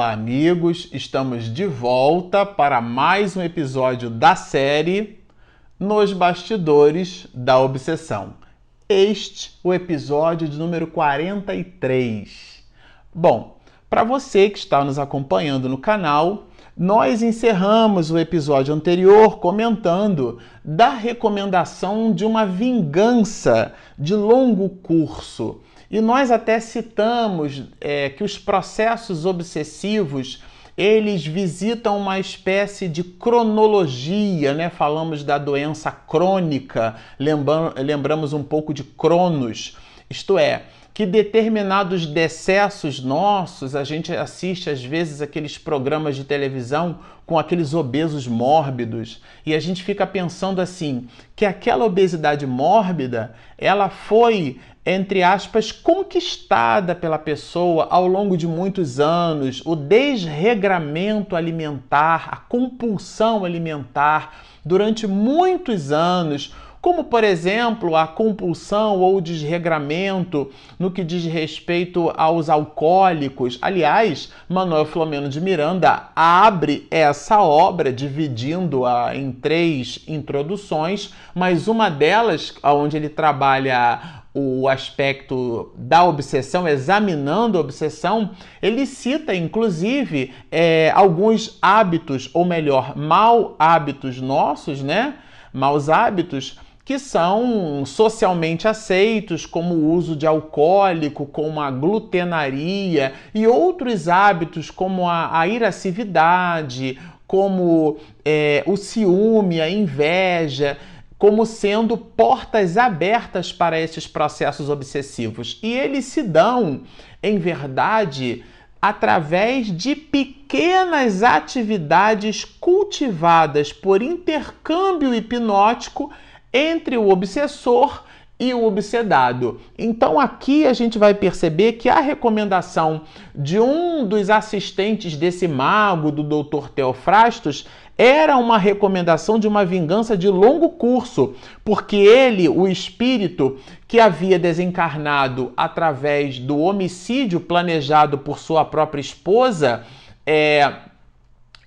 Olá, amigos! Estamos de volta para mais um episódio da série Nos Bastidores da Obsessão. Este o episódio de número 43. Bom, para você que está nos acompanhando no canal, nós encerramos o episódio anterior comentando da recomendação de uma vingança de longo curso e nós até citamos é, que os processos obsessivos eles visitam uma espécie de cronologia, né? Falamos da doença crônica, lembramos um pouco de Cronos, isto é, que determinados decessos nossos, a gente assiste às vezes aqueles programas de televisão com aqueles obesos mórbidos e a gente fica pensando assim, que aquela obesidade mórbida, ela foi entre aspas, conquistada pela pessoa ao longo de muitos anos, o desregramento alimentar, a compulsão alimentar durante muitos anos, como por exemplo a compulsão ou desregramento no que diz respeito aos alcoólicos. Aliás, Manuel Filomeno de Miranda abre essa obra dividindo-a em três introduções, mas uma delas, onde ele trabalha o aspecto da obsessão, examinando a obsessão, ele cita inclusive é, alguns hábitos, ou melhor, mal hábitos nossos, né? Maus hábitos que são socialmente aceitos, como o uso de alcoólico, como a glutenaria e outros hábitos, como a, a como é, o ciúme, a inveja como sendo portas abertas para esses processos obsessivos. E eles se dão, em verdade, através de pequenas atividades cultivadas por intercâmbio hipnótico entre o obsessor e o obsedado. Então aqui a gente vai perceber que a recomendação de um dos assistentes desse mago, do Dr. Teofrastos, era uma recomendação de uma vingança de longo curso, porque ele, o espírito que havia desencarnado através do homicídio planejado por sua própria esposa, é,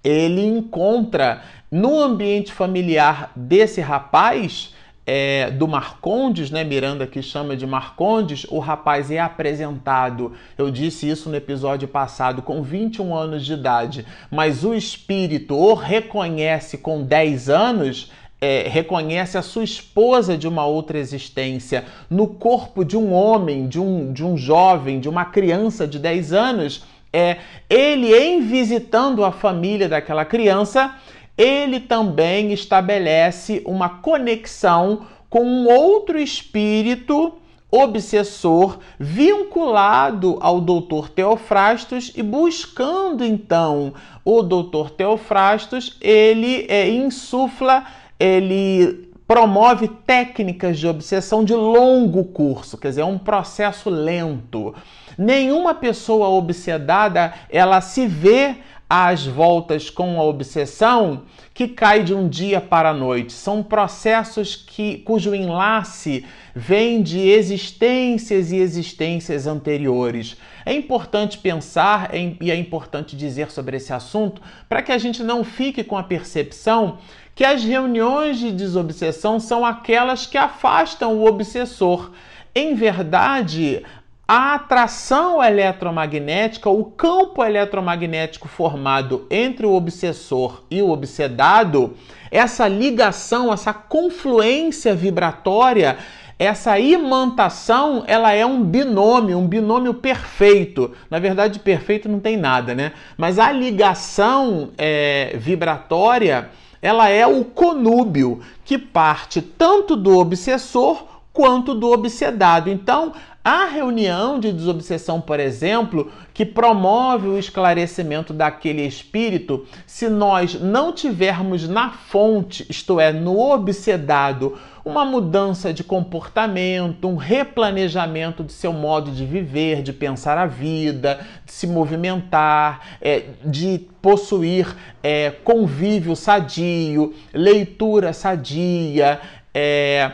ele encontra no ambiente familiar desse rapaz é, do Marcondes, né? Miranda que chama de Marcondes, o rapaz é apresentado, eu disse isso no episódio passado, com 21 anos de idade, mas o espírito o reconhece com 10 anos. É, reconhece a sua esposa de uma outra existência no corpo de um homem, de um, de um jovem, de uma criança de 10 anos, é ele em visitando a família daquela criança, ele também estabelece uma conexão com um outro espírito obsessor vinculado ao doutor Teofrastos e buscando então o doutor Teofrastos, ele é, insufla, ele promove técnicas de obsessão de longo curso, quer dizer, é um processo lento. Nenhuma pessoa obsedada, ela se vê às voltas com a obsessão que cai de um dia para a noite. São processos que, cujo enlace vem de existências e existências anteriores. É importante pensar e é importante dizer sobre esse assunto para que a gente não fique com a percepção que as reuniões de desobsessão são aquelas que afastam o obsessor. Em verdade, a atração eletromagnética, o campo eletromagnético formado entre o obsessor e o obsedado, essa ligação, essa confluência vibratória, essa imantação, ela é um binômio, um binômio perfeito. Na verdade, perfeito não tem nada, né? Mas a ligação é, vibratória, ela é o conúbio que parte tanto do obsessor quanto do obsedado. Então, a reunião de desobsessão, por exemplo, que promove o esclarecimento daquele espírito, se nós não tivermos na fonte, isto é, no obsedado, uma mudança de comportamento, um replanejamento de seu modo de viver, de pensar a vida, de se movimentar, é, de possuir é, convívio sadio, leitura sadia, é,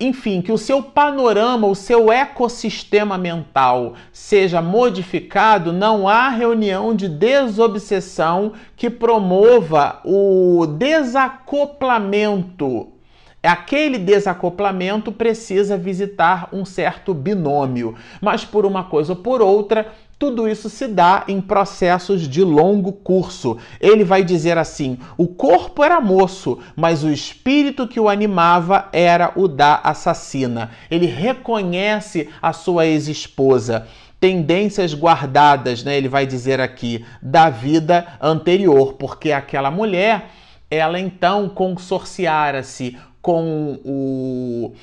enfim, que o seu panorama, o seu ecossistema mental seja modificado, não há reunião de desobsessão que promova o desacoplamento. Aquele desacoplamento precisa visitar um certo binômio, mas por uma coisa ou por outra, tudo isso se dá em processos de longo curso. Ele vai dizer assim: o corpo era moço, mas o espírito que o animava era o da assassina. Ele reconhece a sua ex-esposa tendências guardadas, né? Ele vai dizer aqui da vida anterior, porque aquela mulher, ela então consorciara-se com o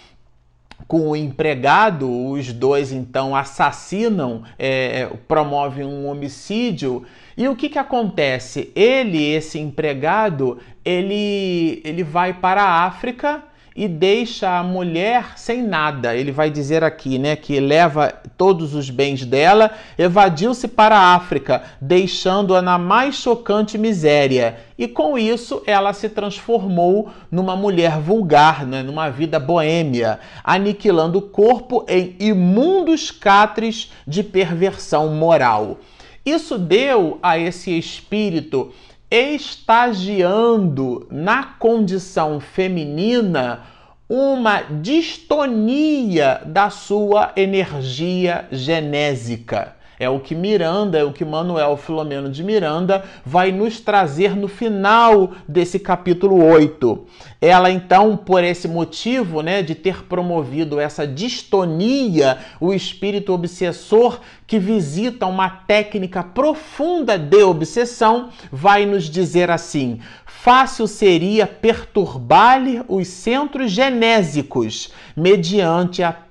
com o empregado, os dois então assassinam, é, promovem um homicídio. E o que, que acontece? Ele, esse empregado, ele, ele vai para a África e deixa a mulher sem nada. Ele vai dizer aqui, né, que leva todos os bens dela, evadiu-se para a África, deixando-a na mais chocante miséria. E com isso ela se transformou numa mulher vulgar, né, numa vida boêmia, aniquilando o corpo em imundos catres de perversão moral. Isso deu a esse espírito estagiando na condição feminina uma distonia da sua energia genésica. É o que Miranda, é o que Manuel Filomeno de Miranda vai nos trazer no final desse capítulo 8. Ela então, por esse motivo, né, de ter promovido essa distonia, o espírito obsessor que visita uma técnica profunda de obsessão, vai nos dizer assim: fácil seria perturbar-lhe os centros genésicos mediante a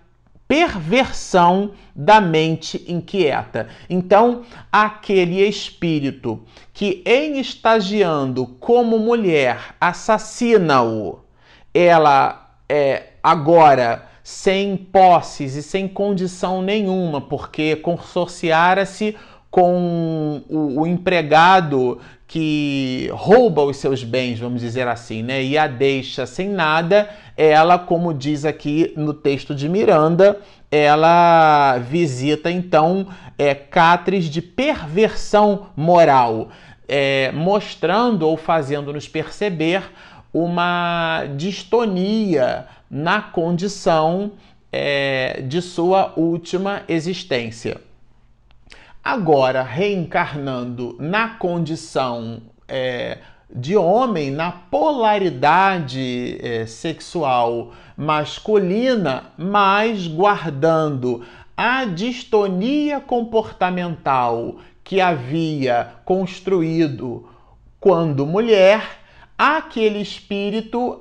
perversão da mente inquieta. Então, aquele espírito que, em estagiando como mulher, assassina-o, ela é agora sem posses e sem condição nenhuma, porque consorciara-se com o, o, empregado que rouba os seus bens, vamos dizer assim, né? E a deixa sem nada, ela, como diz aqui no texto de Miranda, ela visita então é, catres de perversão moral, é, mostrando ou fazendo-nos perceber uma distonia na condição é, de sua última existência. Agora, reencarnando na condição é, de homem, na polaridade é, sexual masculina, mas guardando a distonia comportamental que havia construído quando mulher, aquele espírito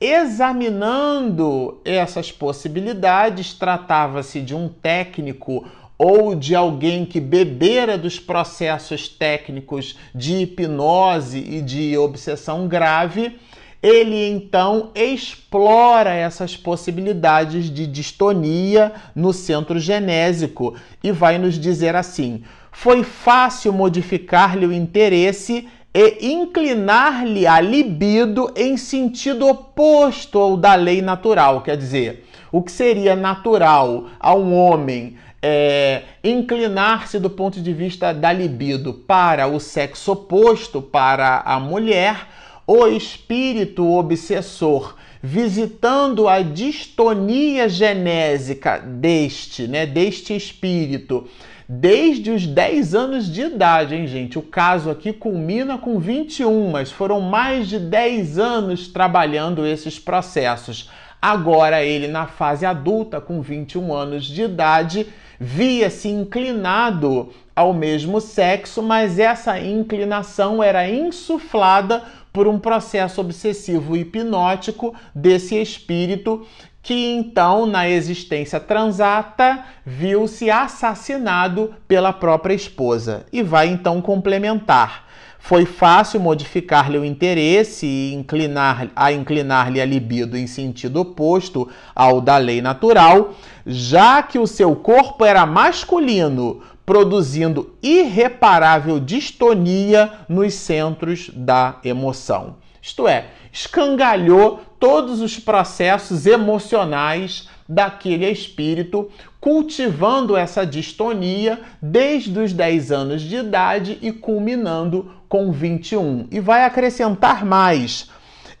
examinando essas possibilidades, tratava-se de um técnico ou de alguém que bebera dos processos técnicos de hipnose e de obsessão grave, ele então explora essas possibilidades de distonia no centro genésico e vai nos dizer assim: foi fácil modificar-lhe o interesse e inclinar-lhe a libido em sentido oposto ao da lei natural. Quer dizer, o que seria natural a um homem é, inclinar-se do ponto de vista da libido para o sexo oposto, para a mulher, o espírito obsessor visitando a distonia genésica deste, né, deste espírito, desde os 10 anos de idade, hein, gente? O caso aqui culmina com 21, mas foram mais de 10 anos trabalhando esses processos. Agora ele na fase adulta, com 21 anos de idade, via-se inclinado ao mesmo sexo, mas essa inclinação era insuflada por um processo obsessivo hipnótico desse espírito que então, na existência transata, viu-se assassinado pela própria esposa e vai então complementar. Foi fácil modificar-lhe o interesse e inclinar, a inclinar-lhe a libido em sentido oposto ao da lei natural, já que o seu corpo era masculino, produzindo irreparável distonia nos centros da emoção. Isto é, escangalhou todos os processos emocionais daquele espírito, cultivando essa distonia desde os 10 anos de idade e culminando com 21. E vai acrescentar mais.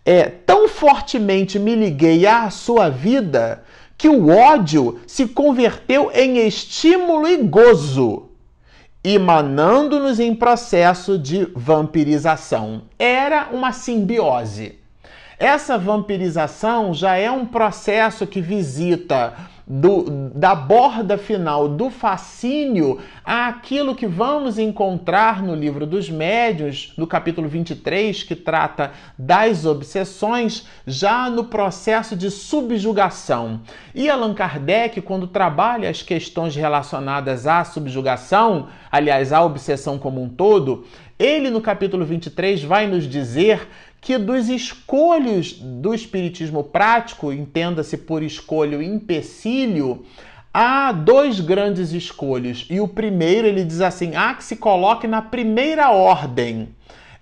É, tão fortemente me liguei à sua vida que o ódio se converteu em estímulo e gozo, emanando-nos em processo de vampirização. Era uma simbiose. Essa vampirização já é um processo que visita do, da borda final do fascínio àquilo que vamos encontrar no livro dos médios, no capítulo 23, que trata das obsessões, já no processo de subjugação. E Allan Kardec, quando trabalha as questões relacionadas à subjugação, aliás, à obsessão como um todo, ele no capítulo 23 vai nos dizer que dos escolhos do espiritismo prático, entenda-se por escolho empecilho, há dois grandes escolhos. E o primeiro, ele diz assim: há que se coloque na primeira ordem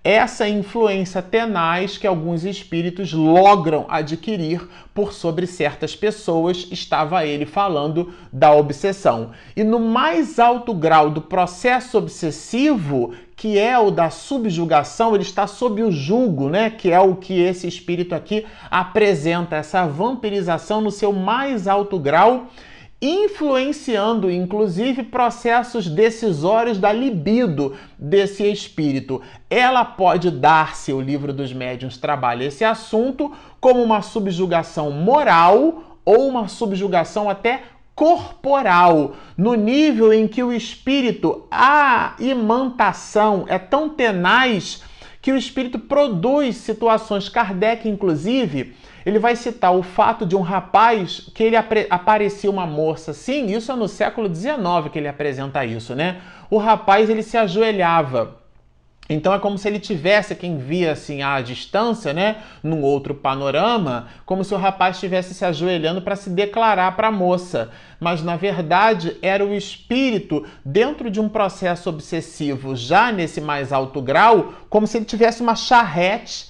essa influência tenaz que alguns espíritos logram adquirir por sobre certas pessoas, estava ele falando da obsessão. E no mais alto grau do processo obsessivo, que é o da subjugação, ele está sob o jugo, né? Que é o que esse espírito aqui apresenta, essa vampirização no seu mais alto grau influenciando inclusive processos decisórios da libido desse espírito. Ela pode dar-se, o livro dos médiuns trabalha esse assunto, como uma subjugação moral ou uma subjugação até corporal, no nível em que o espírito, a imantação é tão tenaz que o espírito produz situações. Kardec, inclusive, ele vai citar o fato de um rapaz que ele aparecia uma moça. Sim, isso é no século XIX que ele apresenta isso, né? O rapaz ele se ajoelhava. Então é como se ele tivesse quem via assim à distância, né, num outro panorama, como se o rapaz estivesse se ajoelhando para se declarar para a moça, mas na verdade era o espírito dentro de um processo obsessivo, já nesse mais alto grau, como se ele tivesse uma charrete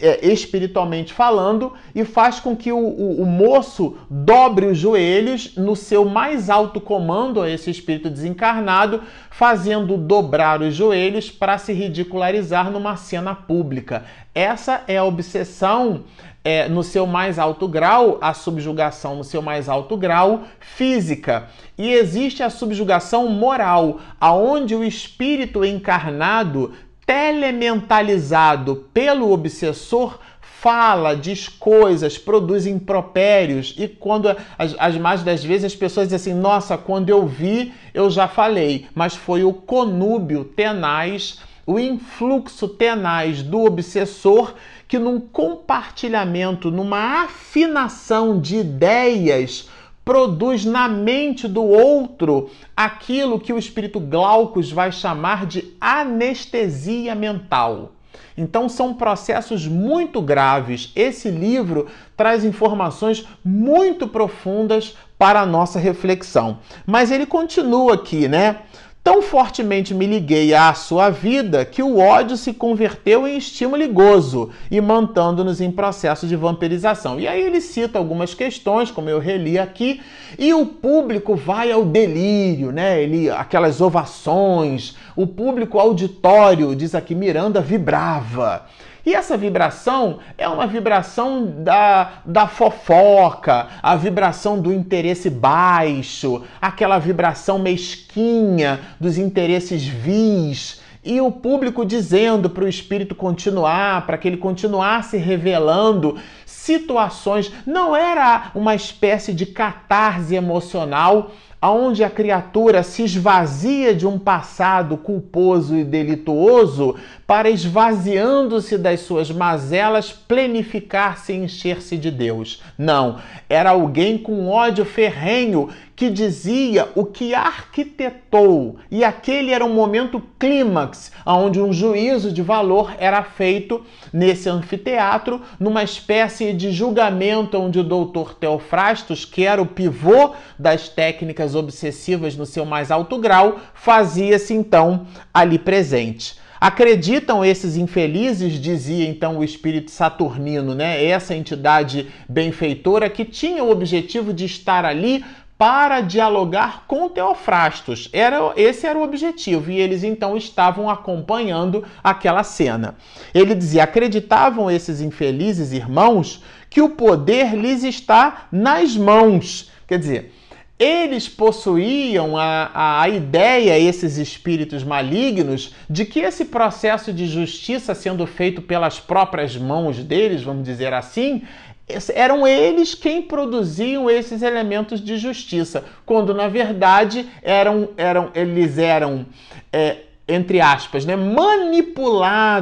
é, espiritualmente falando, e faz com que o, o, o, moço dobre os joelhos no seu mais alto comando a esse espírito desencarnado, fazendo dobrar os joelhos para se ridicularizar numa cena pública. Essa é a obsessão é, no seu mais alto grau, a subjugação no seu mais alto grau física. E existe a subjugação moral, aonde o espírito encarnado telementalizado pelo obsessor fala, diz coisas, produz impropérios e quando as, as mais das vezes as pessoas dizem assim, nossa, quando eu vi eu já falei, mas foi o conúbio tenaz, o influxo tenaz do obsessor que num compartilhamento, numa afinação de ideias produz na mente do outro aquilo que o espírito Glaucus vai chamar de anestesia mental. Então são processos muito graves. Esse livro traz informações muito profundas para a nossa reflexão. Mas ele continua aqui, né? Tão fortemente me liguei à sua vida que o ódio se converteu em estímulo e gozo, e mantendo-nos em processo de vampirização. E aí ele cita algumas questões, como eu reli aqui, e o público vai ao delírio, né? Ele, aquelas ovações, o público auditório, diz aqui Miranda, vibrava. E essa vibração é uma vibração da, da fofoca, a vibração do interesse baixo, aquela vibração mesquinha dos interesses vis. E o público dizendo para o espírito continuar, para que ele continuasse revelando situações. Não era uma espécie de catarse emocional aonde a criatura se esvazia de um passado culposo e delituoso para, esvaziando-se das suas mazelas, plenificar-se e encher-se de Deus. Não, era alguém com ódio ferrenho que dizia o que arquitetou, e aquele era um momento clímax, onde um juízo de valor era feito nesse anfiteatro, numa espécie de julgamento onde o doutor Teofrastos, que era o pivô das técnicas obsessivas no seu mais alto grau, fazia-se então ali presente. Acreditam esses infelizes, dizia então o espírito saturnino, né? Essa entidade benfeitora que tinha o objetivo de estar ali para dialogar com Teofrastos. Era, esse era o objetivo, e eles então estavam acompanhando aquela cena. Ele dizia: acreditavam esses infelizes irmãos que o poder lhes está nas mãos. Quer dizer, eles possuíam a, a ideia, esses espíritos malignos, de que esse processo de justiça sendo feito pelas próprias mãos deles, vamos dizer assim, eram eles quem produziam esses elementos de justiça, quando na verdade eram, eram eles eram, é, entre aspas, né, manipulados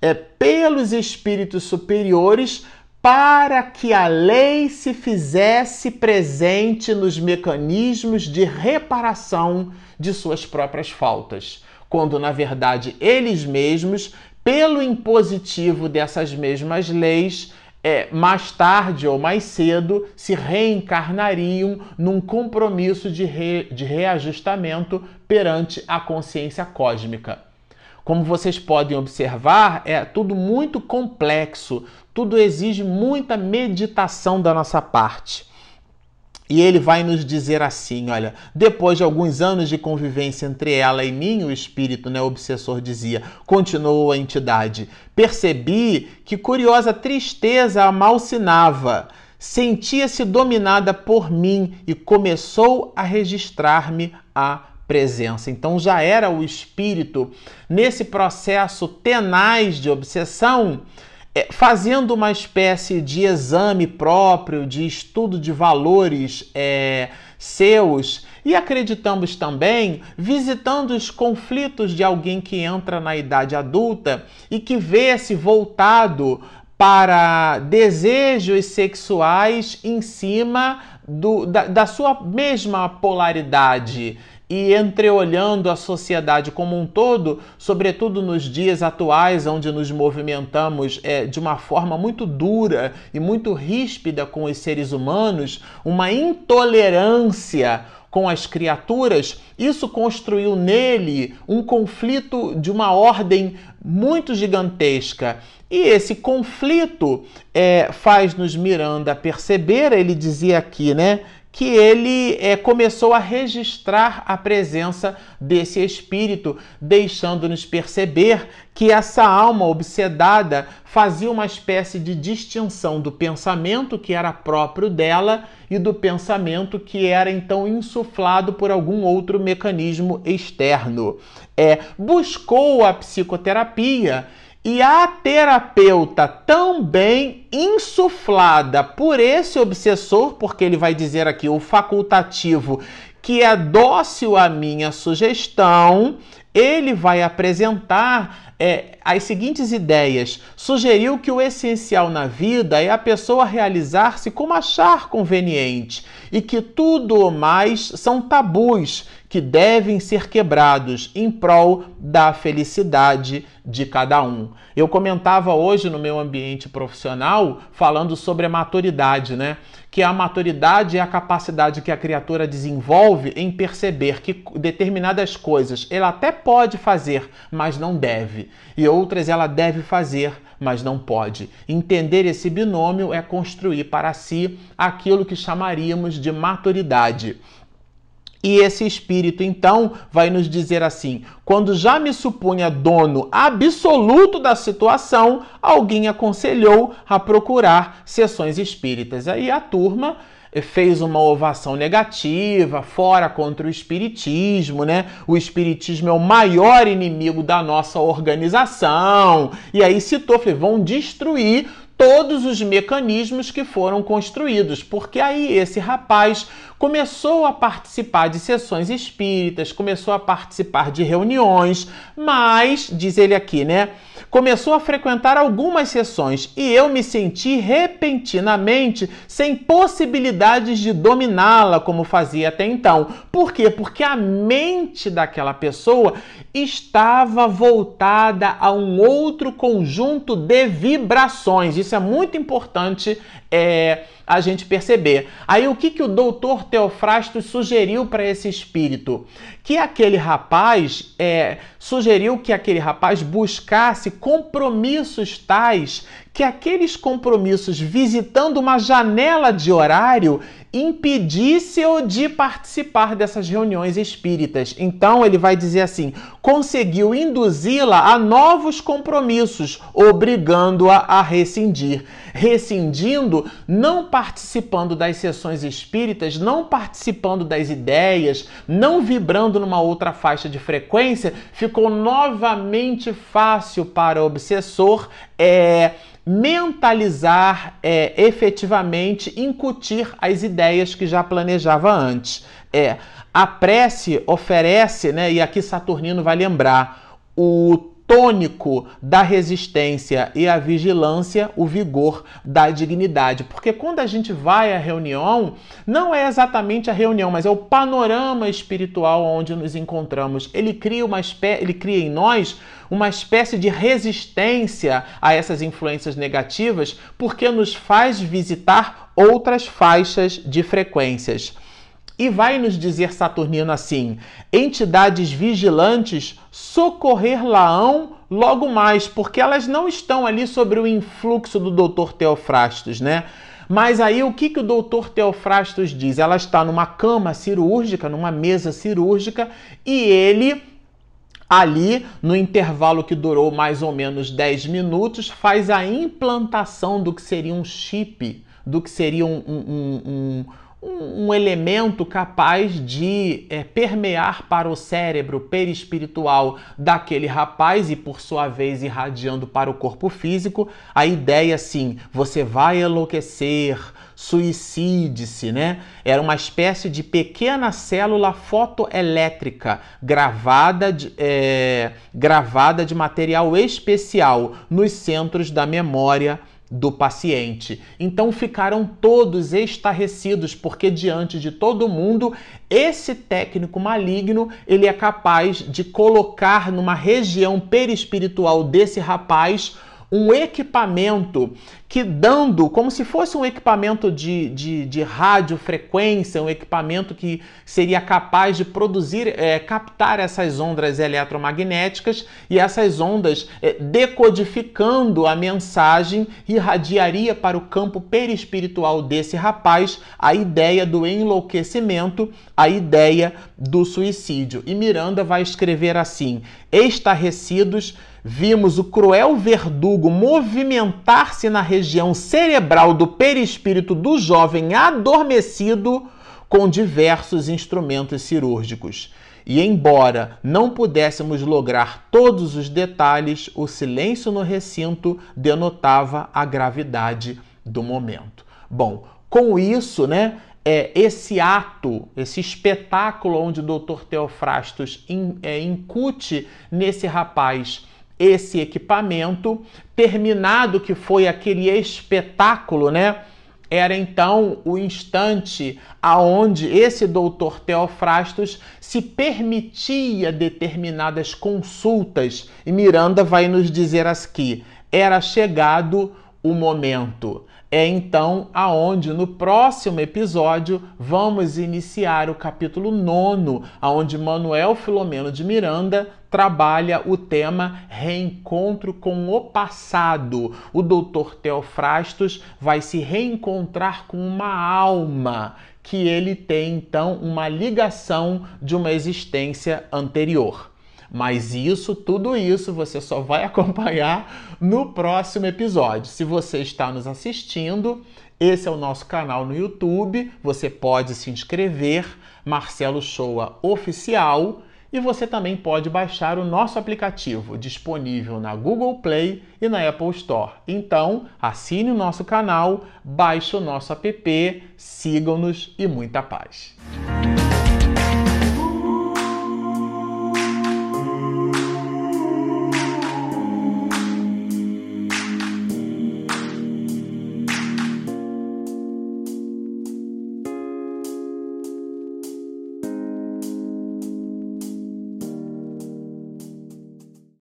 é, pelos espíritos superiores para que a lei se fizesse presente nos mecanismos de reparação de suas próprias faltas, quando na verdade eles mesmos, pelo impositivo dessas mesmas leis, é, mais tarde ou mais cedo se reencarnariam num compromisso de, re, de reajustamento perante a consciência cósmica. Como vocês podem observar, é tudo muito complexo, tudo exige muita meditação da nossa parte. E ele vai nos dizer assim: olha, depois de alguns anos de convivência entre ela e mim, o espírito, né, o obsessor dizia, continuou a entidade. Percebi que curiosa tristeza a malsinava. Sentia-se dominada por mim e começou a registrar-me a presença. Então já era o espírito nesse processo tenaz de obsessão, fazendo uma espécie de exame próprio, de estudo de valores é, seus. E acreditamos também visitando os conflitos de alguém que entra na idade adulta e que vê-se voltado para desejos sexuais em cima do, da, da sua mesma polaridade e entreolhando a sociedade como um todo, sobretudo nos dias atuais, onde nos movimentamos é, de uma forma muito dura e muito ríspida com os seres humanos, uma intolerância com as criaturas, isso construiu nele um conflito de uma ordem muito gigantesca. E esse conflito é, faz-nos Miranda perceber, ele dizia aqui, né? Que ele é, começou a registrar a presença desse espírito, deixando-nos perceber que essa alma obsedada fazia uma espécie de distinção do pensamento que era próprio dela e do pensamento que era então insuflado por algum outro mecanismo externo. É, buscou a psicoterapia e a terapeuta também insuflada por esse obsessor, porque ele vai dizer aqui o facultativo que é dócil à minha sugestão, ele vai apresentar é, as seguintes ideias. Sugeriu que o essencial na vida é a pessoa realizar-se como achar conveniente e que tudo o mais são tabus que devem ser quebrados em prol da felicidade de cada um. Eu comentava hoje no meu ambiente profissional falando sobre a maturidade, né? Que a maturidade é a capacidade que a criatura desenvolve em perceber que determinadas coisas ela até pode fazer, mas não deve, e outras ela deve fazer, mas não pode. Entender esse binômio é construir para si aquilo que chamaríamos de maturidade. E esse espírito, então, vai nos dizer assim: quando já me supunha dono absoluto da situação, alguém aconselhou a procurar sessões espíritas. Aí a turma fez uma ovação negativa, fora contra o espiritismo, né? O espiritismo é o maior inimigo da nossa organização. E aí citou, falei, vão destruir todos os mecanismos que foram construídos, porque aí esse rapaz começou a participar de sessões espíritas, começou a participar de reuniões, mas, diz ele aqui, né? Começou a frequentar algumas sessões e eu me senti repentinamente sem possibilidades de dominá-la como fazia até então. Por quê? Porque a mente daquela pessoa estava voltada a um outro conjunto de vibrações. Isso é muito importante é, a gente perceber. Aí o que, que o doutor Teofrastos sugeriu para esse espírito? Que aquele rapaz é, sugeriu que aquele rapaz buscasse compromissos tais que aqueles compromissos visitando uma janela de horário impedisse-o de participar dessas reuniões espíritas. Então ele vai dizer assim: conseguiu induzi-la a novos compromissos, obrigando-a a rescindir. Rescindindo, não participando das sessões espíritas, não participando das ideias, não vibrando numa outra faixa de frequência, ficou novamente fácil para o obsessor. É, mentalizar é, efetivamente, incutir as ideias que já planejava antes. É, a prece oferece, né, e aqui Saturnino vai lembrar, o tônico da resistência e a vigilância, o vigor da dignidade. Porque quando a gente vai à reunião, não é exatamente a reunião, mas é o panorama espiritual onde nos encontramos. Ele cria uma espé ele cria em nós uma espécie de resistência a essas influências negativas, porque nos faz visitar outras faixas de frequências. E vai nos dizer Saturnino assim: entidades vigilantes socorrer-laão logo mais, porque elas não estão ali sobre o influxo do Dr. Teofrastos, né? Mas aí o que, que o doutor Teofrastos diz? Ela está numa cama cirúrgica, numa mesa cirúrgica, e ele, ali, no intervalo que durou mais ou menos 10 minutos, faz a implantação do que seria um chip, do que seria um, um, um um, um elemento capaz de é, permear para o cérebro perispiritual daquele rapaz e, por sua vez, irradiando para o corpo físico. A ideia, assim, você vai enlouquecer, suicide-se, né? Era uma espécie de pequena célula fotoelétrica gravada de, é, gravada de material especial nos centros da memória do paciente. Então ficaram todos estarrecidos porque diante de todo mundo, esse técnico maligno, ele é capaz de colocar numa região perispiritual desse rapaz um equipamento que dando, como se fosse um equipamento de, de, de radiofrequência, um equipamento que seria capaz de produzir, é, captar essas ondas eletromagnéticas e essas ondas, é, decodificando a mensagem, irradiaria para o campo perispiritual desse rapaz a ideia do enlouquecimento, a ideia do suicídio. E Miranda vai escrever assim: estarrecidos vimos o cruel verdugo movimentar-se na região cerebral do perispírito do jovem adormecido com diversos instrumentos cirúrgicos. E embora não pudéssemos lograr todos os detalhes, o silêncio no recinto denotava a gravidade do momento. Bom, com isso, né, é, esse ato, esse espetáculo onde o Dr. Teofrastos in, é, incute nesse rapaz esse equipamento, terminado que foi aquele espetáculo, né? Era então o instante aonde esse doutor Teofrastos se permitia determinadas consultas. E Miranda vai nos dizer aqui: era chegado o momento. É então aonde no próximo episódio vamos iniciar o capítulo 9, aonde Manuel Filomeno de Miranda trabalha o tema reencontro com o passado. O doutor Teofrastos vai se reencontrar com uma alma que ele tem então uma ligação de uma existência anterior. Mas isso, tudo isso, você só vai acompanhar no próximo episódio. Se você está nos assistindo, esse é o nosso canal no YouTube. Você pode se inscrever, Marcelo Shoa Oficial. E você também pode baixar o nosso aplicativo disponível na Google Play e na Apple Store. Então, assine o nosso canal, baixe o nosso app, sigam-nos e muita paz.